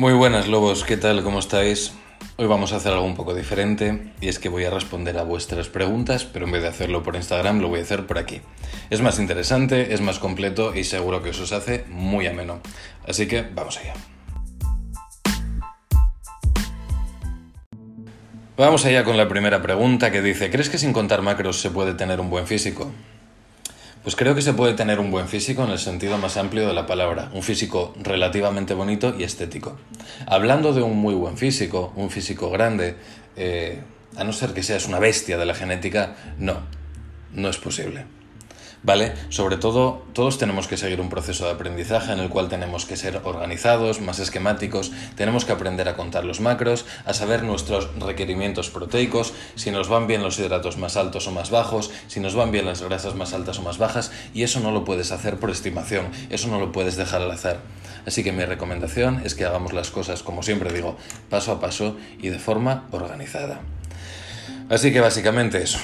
Muy buenas lobos, ¿qué tal? ¿Cómo estáis? Hoy vamos a hacer algo un poco diferente y es que voy a responder a vuestras preguntas, pero en vez de hacerlo por Instagram lo voy a hacer por aquí. Es más interesante, es más completo y seguro que os hace muy ameno. Así que vamos allá. Vamos allá con la primera pregunta que dice, ¿crees que sin contar macros se puede tener un buen físico? Pues creo que se puede tener un buen físico en el sentido más amplio de la palabra, un físico relativamente bonito y estético. Hablando de un muy buen físico, un físico grande, eh, a no ser que seas una bestia de la genética, no, no es posible. ¿Vale? Sobre todo, todos tenemos que seguir un proceso de aprendizaje en el cual tenemos que ser organizados, más esquemáticos, tenemos que aprender a contar los macros, a saber nuestros requerimientos proteicos, si nos van bien los hidratos más altos o más bajos, si nos van bien las grasas más altas o más bajas, y eso no lo puedes hacer por estimación, eso no lo puedes dejar al azar. Así que mi recomendación es que hagamos las cosas, como siempre digo, paso a paso y de forma organizada. Así que básicamente eso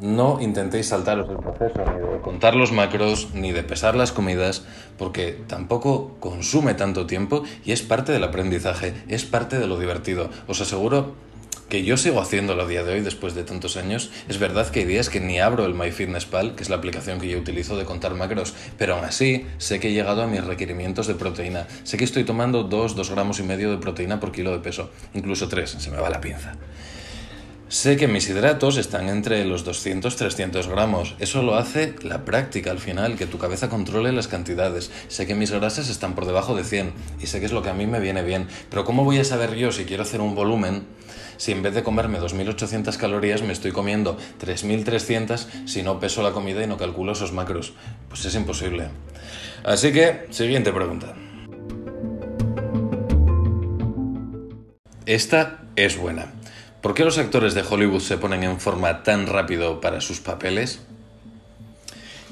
no intentéis saltaros el proceso ni de contar los macros ni de pesar las comidas porque tampoco consume tanto tiempo y es parte del aprendizaje, es parte de lo divertido. Os aseguro que yo sigo haciéndolo a día de hoy después de tantos años. Es verdad que hay días que ni abro el MyFitnessPal, que es la aplicación que yo utilizo de contar macros, pero aún así sé que he llegado a mis requerimientos de proteína. Sé que estoy tomando 2, 2 gramos y medio de proteína por kilo de peso, incluso 3, se me va la pinza. Sé que mis hidratos están entre los 200-300 gramos. Eso lo hace la práctica al final, que tu cabeza controle las cantidades. Sé que mis grasas están por debajo de 100 y sé que es lo que a mí me viene bien. Pero ¿cómo voy a saber yo si quiero hacer un volumen si en vez de comerme 2.800 calorías me estoy comiendo 3.300 si no peso la comida y no calculo esos macros? Pues es imposible. Así que, siguiente pregunta. Esta es buena. ¿Por qué los actores de Hollywood se ponen en forma tan rápido para sus papeles?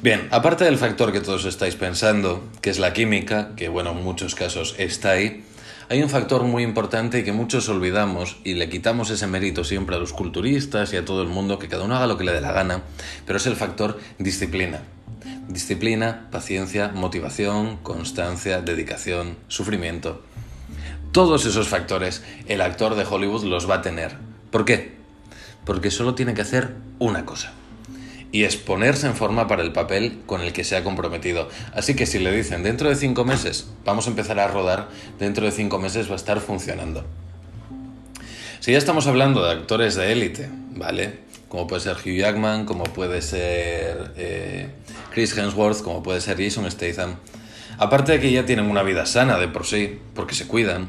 Bien, aparte del factor que todos estáis pensando, que es la química, que bueno, en muchos casos está ahí, hay un factor muy importante y que muchos olvidamos y le quitamos ese mérito siempre a los culturistas y a todo el mundo, que cada uno haga lo que le dé la gana, pero es el factor disciplina. Disciplina, paciencia, motivación, constancia, dedicación, sufrimiento. Todos esos factores el actor de Hollywood los va a tener, ¿Por qué? Porque solo tiene que hacer una cosa. Y es ponerse en forma para el papel con el que se ha comprometido. Así que si le dicen dentro de cinco meses vamos a empezar a rodar, dentro de cinco meses va a estar funcionando. Si ya estamos hablando de actores de élite, ¿vale? Como puede ser Hugh Jackman, como puede ser eh, Chris Hemsworth, como puede ser Jason Statham. Aparte de que ya tienen una vida sana de por sí, porque se cuidan,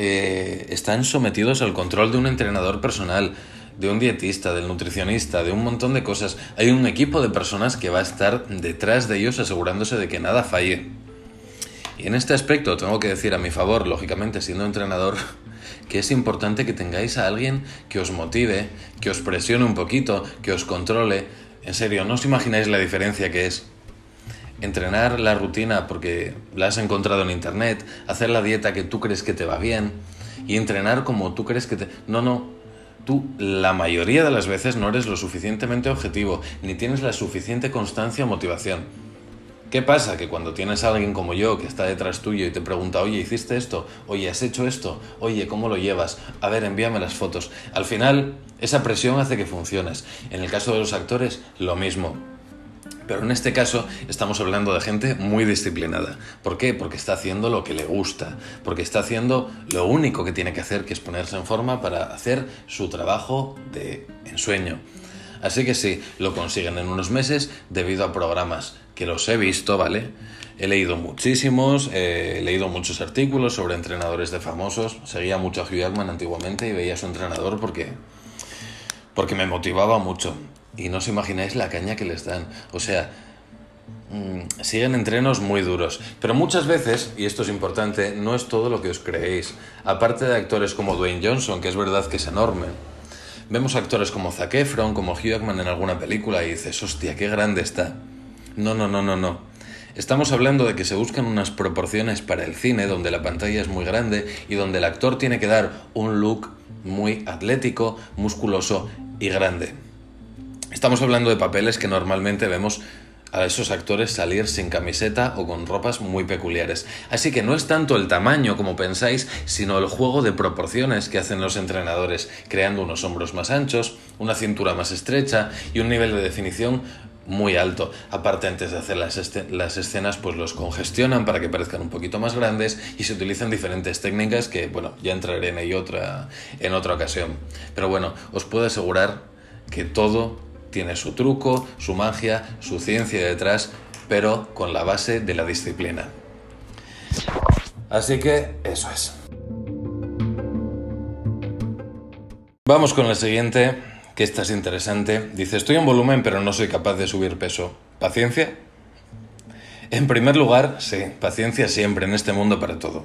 eh, están sometidos al control de un entrenador personal, de un dietista, del nutricionista, de un montón de cosas. Hay un equipo de personas que va a estar detrás de ellos asegurándose de que nada falle. Y en este aspecto tengo que decir a mi favor, lógicamente siendo entrenador, que es importante que tengáis a alguien que os motive, que os presione un poquito, que os controle. En serio, no os imagináis la diferencia que es entrenar la rutina porque la has encontrado en internet, hacer la dieta que tú crees que te va bien y entrenar como tú crees que te... No, no, tú la mayoría de las veces no eres lo suficientemente objetivo, ni tienes la suficiente constancia o motivación. ¿Qué pasa? Que cuando tienes a alguien como yo que está detrás tuyo y te pregunta, oye, ¿hiciste esto? Oye, ¿has hecho esto? Oye, ¿cómo lo llevas? A ver, envíame las fotos. Al final, esa presión hace que funciones. En el caso de los actores, lo mismo. Pero en este caso estamos hablando de gente muy disciplinada. ¿Por qué? Porque está haciendo lo que le gusta, porque está haciendo lo único que tiene que hacer, que es ponerse en forma para hacer su trabajo de ensueño. Así que sí, lo consiguen en unos meses debido a programas que los he visto, ¿vale? He leído muchísimos, he leído muchos artículos sobre entrenadores de famosos. Seguía mucho a Hugh Jackman antiguamente y veía a su entrenador porque, porque me motivaba mucho y no os imagináis la caña que les dan. O sea, mm, siguen entrenos muy duros. Pero muchas veces, y esto es importante, no es todo lo que os creéis. Aparte de actores como Dwayne Johnson, que es verdad que es enorme, vemos actores como Zac Efron, como Hugh Jackman en alguna película y dices, hostia, qué grande está. No, no, no, no, no. Estamos hablando de que se buscan unas proporciones para el cine donde la pantalla es muy grande y donde el actor tiene que dar un look muy atlético, musculoso y grande. Estamos hablando de papeles que normalmente vemos a esos actores salir sin camiseta o con ropas muy peculiares. Así que no es tanto el tamaño como pensáis, sino el juego de proporciones que hacen los entrenadores, creando unos hombros más anchos, una cintura más estrecha y un nivel de definición muy alto. Aparte, antes de hacer las, escenas, pues los congestionan para que parezcan un poquito más grandes y se utilizan diferentes técnicas que, bueno, ya entraré en ello otra, en otra ocasión. Pero bueno, os puedo asegurar que todo tiene su truco, su magia, su ciencia detrás, pero con la base de la disciplina. Así que eso es. Vamos con la siguiente, que esta es interesante. Dice, estoy en volumen pero no soy capaz de subir peso. ¿Paciencia? En primer lugar, sí, paciencia siempre en este mundo para todo.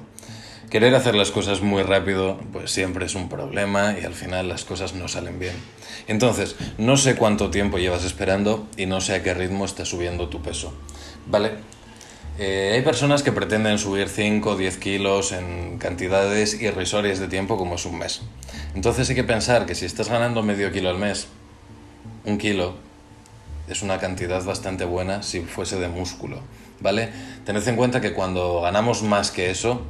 Querer hacer las cosas muy rápido, pues siempre es un problema y al final las cosas no salen bien. Entonces, no sé cuánto tiempo llevas esperando y no sé a qué ritmo está subiendo tu peso. ¿Vale? Eh, hay personas que pretenden subir 5 o 10 kilos en cantidades irrisorias de tiempo como es un mes. Entonces hay que pensar que si estás ganando medio kilo al mes, un kilo es una cantidad bastante buena si fuese de músculo. ¿Vale? Tened en cuenta que cuando ganamos más que eso,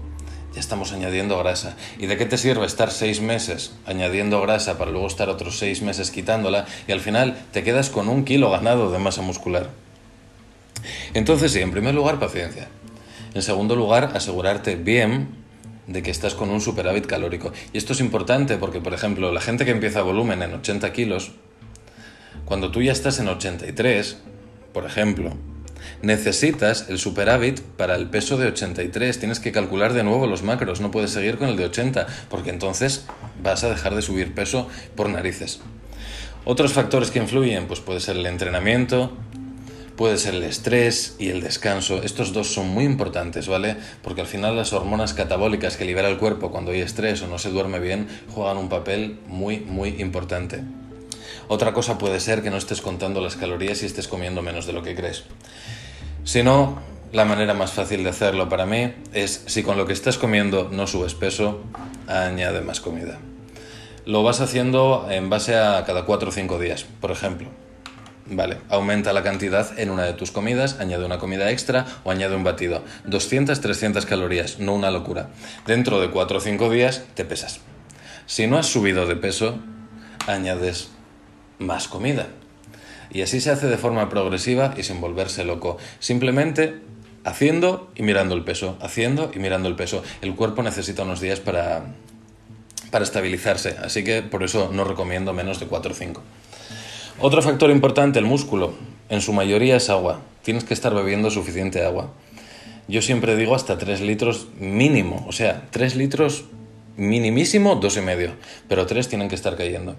ya estamos añadiendo grasa. ¿Y de qué te sirve estar seis meses añadiendo grasa para luego estar otros seis meses quitándola y al final te quedas con un kilo ganado de masa muscular? Entonces sí, en primer lugar, paciencia. En segundo lugar, asegurarte bien de que estás con un superávit calórico. Y esto es importante porque, por ejemplo, la gente que empieza volumen en 80 kilos, cuando tú ya estás en 83, por ejemplo, necesitas el superávit para el peso de 83. Tienes que calcular de nuevo los macros, no puedes seguir con el de 80, porque entonces vas a dejar de subir peso por narices. Otros factores que influyen, pues puede ser el entrenamiento, puede ser el estrés y el descanso. Estos dos son muy importantes, ¿vale? Porque al final las hormonas catabólicas que libera el cuerpo cuando hay estrés o no se duerme bien juegan un papel muy, muy importante. Otra cosa puede ser que no estés contando las calorías y estés comiendo menos de lo que crees. Si no, la manera más fácil de hacerlo para mí es si con lo que estás comiendo no subes peso, añade más comida. Lo vas haciendo en base a cada 4 o 5 días, por ejemplo. Vale, aumenta la cantidad en una de tus comidas, añade una comida extra o añade un batido. 200, 300 calorías, no una locura. Dentro de 4 o 5 días te pesas. Si no has subido de peso, añades más comida. Y así se hace de forma progresiva y sin volverse loco. Simplemente haciendo y mirando el peso, haciendo y mirando el peso. El cuerpo necesita unos días para, para estabilizarse, así que por eso no recomiendo menos de 4 o 5. Otro factor importante, el músculo. En su mayoría es agua. Tienes que estar bebiendo suficiente agua. Yo siempre digo hasta 3 litros mínimo, o sea, 3 litros minimísimo, dos y medio, pero 3 tienen que estar cayendo.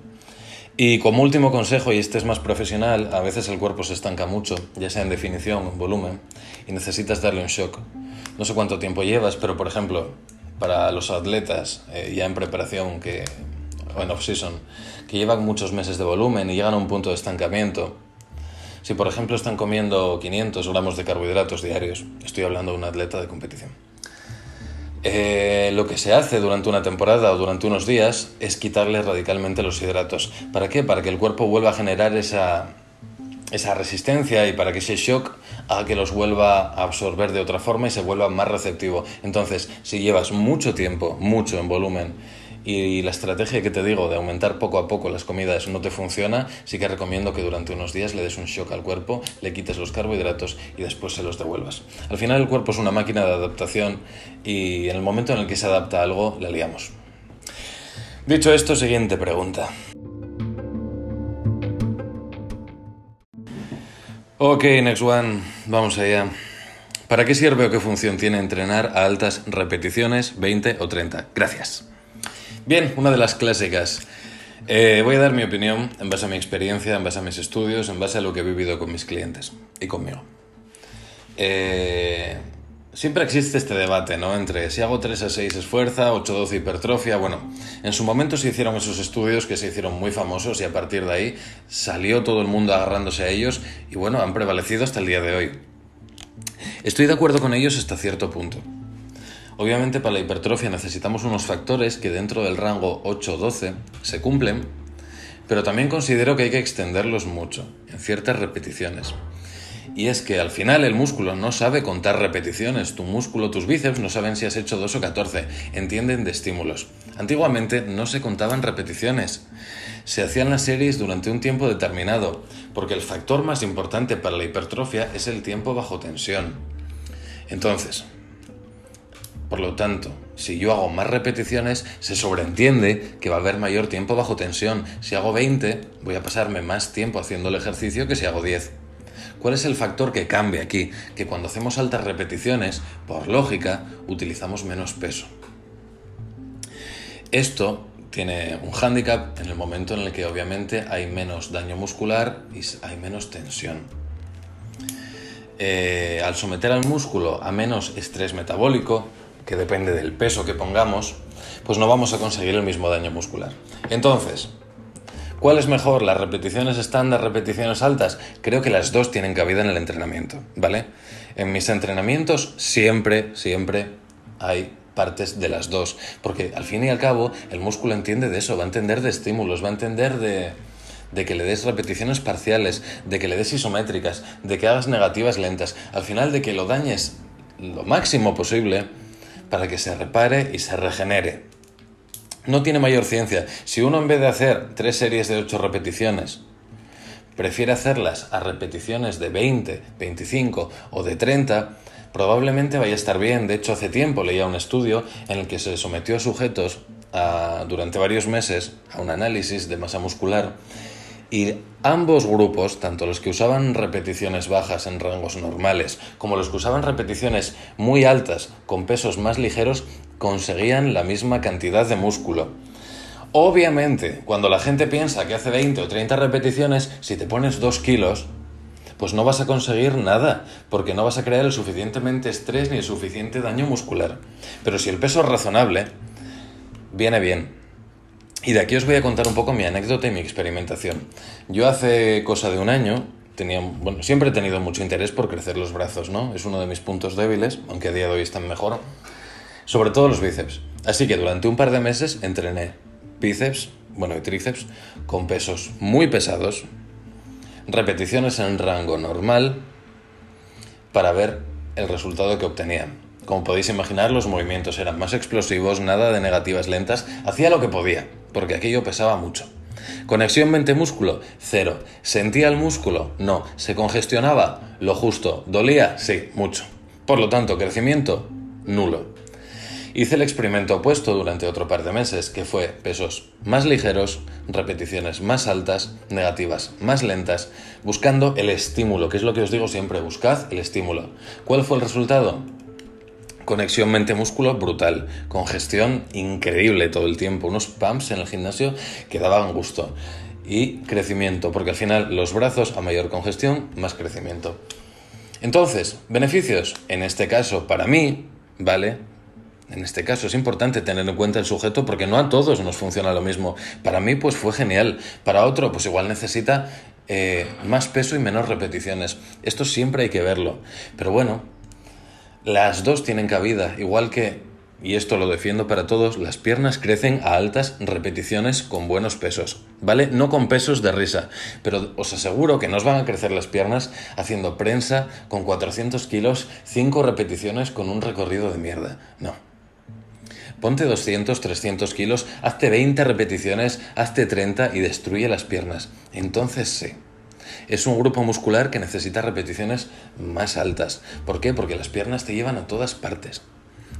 Y como último consejo, y este es más profesional, a veces el cuerpo se estanca mucho, ya sea en definición en volumen, y necesitas darle un shock. No sé cuánto tiempo llevas, pero por ejemplo, para los atletas eh, ya en preparación que, o en off-season, que llevan muchos meses de volumen y llegan a un punto de estancamiento, si por ejemplo están comiendo 500 gramos de carbohidratos diarios, estoy hablando de un atleta de competición, eh, lo que se hace durante una temporada o durante unos días es quitarle radicalmente los hidratos. ¿Para qué? Para que el cuerpo vuelva a generar esa, esa resistencia y para que ese shock haga que los vuelva a absorber de otra forma y se vuelva más receptivo. Entonces, si llevas mucho tiempo, mucho en volumen, y la estrategia que te digo de aumentar poco a poco las comidas no te funciona, sí que recomiendo que durante unos días le des un shock al cuerpo, le quites los carbohidratos y después se los devuelvas. Al final el cuerpo es una máquina de adaptación y en el momento en el que se adapta a algo, la liamos. Dicho esto, siguiente pregunta. Ok, next one, vamos allá. ¿Para qué sirve o qué función tiene entrenar a altas repeticiones, 20 o 30? Gracias. Bien, una de las clásicas. Eh, voy a dar mi opinión en base a mi experiencia, en base a mis estudios, en base a lo que he vivido con mis clientes y conmigo. Eh, siempre existe este debate, ¿no? Entre si hago 3 a 6 es fuerza, 8 a 12 hipertrofia. Bueno, en su momento se hicieron esos estudios que se hicieron muy famosos y a partir de ahí salió todo el mundo agarrándose a ellos y bueno, han prevalecido hasta el día de hoy. Estoy de acuerdo con ellos hasta cierto punto. Obviamente para la hipertrofia necesitamos unos factores que dentro del rango 8-12 se cumplen, pero también considero que hay que extenderlos mucho, en ciertas repeticiones. Y es que al final el músculo no sabe contar repeticiones, tu músculo, tus bíceps no saben si has hecho 2 o 14, entienden de estímulos. Antiguamente no se contaban repeticiones, se hacían las series durante un tiempo determinado, porque el factor más importante para la hipertrofia es el tiempo bajo tensión. Entonces, por lo tanto, si yo hago más repeticiones, se sobreentiende que va a haber mayor tiempo bajo tensión. Si hago 20, voy a pasarme más tiempo haciendo el ejercicio que si hago 10. ¿Cuál es el factor que cambia aquí? Que cuando hacemos altas repeticiones, por lógica, utilizamos menos peso. Esto tiene un hándicap en el momento en el que obviamente hay menos daño muscular y hay menos tensión. Eh, al someter al músculo a menos estrés metabólico, que depende del peso que pongamos, pues no vamos a conseguir el mismo daño muscular. Entonces, ¿cuál es mejor? ¿Las repeticiones estándar, repeticiones altas? Creo que las dos tienen cabida en el entrenamiento, ¿vale? En mis entrenamientos siempre, siempre hay partes de las dos, porque al fin y al cabo el músculo entiende de eso, va a entender de estímulos, va a entender de, que le des repeticiones parciales, de que le des isométricas, de que hagas negativas lentas, al final de que lo dañes lo máximo posible para que se repare y se regenere. No tiene mayor ciencia. Si uno en vez de hacer tres series de 8 repeticiones, prefiere hacerlas a repeticiones de 20, 25 o de 30, probablemente vaya a estar bien. De hecho, hace tiempo leía un estudio en el que se sometió a sujetos durante varios meses a un análisis de masa muscular y ambos grupos, tanto los que usaban repeticiones bajas en rangos normales como los que usaban repeticiones muy altas con pesos más ligeros, conseguían la misma cantidad de músculo. Obviamente, cuando la gente piensa que hace 20 o 30 repeticiones, si te pones 2 kilos, pues no vas a conseguir nada, porque no vas a crear el suficientemente estrés ni el suficiente daño muscular. Pero si el peso es razonable, viene bien. Y de aquí os voy a contar un poco mi anécdota y mi experimentación. Yo hace cosa de un año tenía, bueno, siempre he tenido mucho interés por crecer los brazos, ¿no? Es uno de mis puntos débiles, aunque a día de hoy están mejor. Sobre todo los bíceps. Así que durante un par de meses entrené bíceps, bueno, y tríceps, con pesos muy pesados, repeticiones en rango normal, para ver el resultado que obtenía. Como podéis imaginar, los movimientos eran más explosivos, nada de negativas lentas, hacía lo que podía porque aquello pesaba mucho. Conexión mente-músculo, cero. ¿Sentía el músculo? No. ¿Se congestionaba? Lo justo. ¿Dolía? Sí, mucho. Por lo tanto, crecimiento, nulo. Hice el experimento opuesto durante otro par de meses, que fue pesos más ligeros, repeticiones más altas, negativas más lentas, buscando el estímulo, que es lo que os digo siempre, buscad el estímulo. ¿Cuál fue el resultado? Conexión mente-músculo brutal, congestión increíble todo el tiempo, unos pumps en el gimnasio que daban gusto y crecimiento, porque al final los brazos a mayor congestión, más crecimiento. Entonces, beneficios, en este caso para mí, ¿vale? En este caso es importante tener en cuenta el sujeto porque no a todos nos funciona lo mismo. Para mí pues fue genial, para otro pues igual necesita eh, más peso y menos repeticiones. Esto siempre hay que verlo. Pero bueno, las dos tienen cabida, igual que, y esto lo defiendo para todos, las piernas crecen a altas repeticiones con buenos pesos, ¿vale? No con pesos de risa, pero os aseguro que no os van a crecer las piernas haciendo prensa con 400 kilos, 5 repeticiones con un recorrido de mierda, no. Ponte 200, 300 kilos, hazte 20 repeticiones, hazte 30 y destruye las piernas. Entonces sí. Es un grupo muscular que necesita repeticiones más altas. ¿Por qué? Porque las piernas te llevan a todas partes.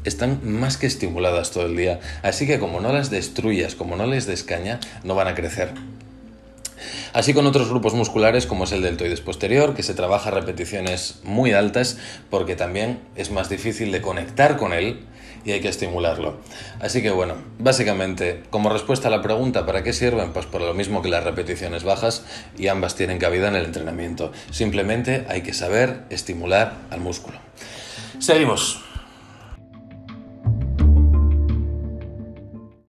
Están más que estimuladas todo el día. Así que como no las destruyas, como no les descaña, no van a crecer. Así con otros grupos musculares como es el deltoides posterior, que se trabaja repeticiones muy altas porque también es más difícil de conectar con él y hay que estimularlo. Así que bueno, básicamente, como respuesta a la pregunta, ¿para qué sirven? Pues por lo mismo que las repeticiones bajas y ambas tienen cabida en el entrenamiento. Simplemente hay que saber estimular al músculo. Seguimos.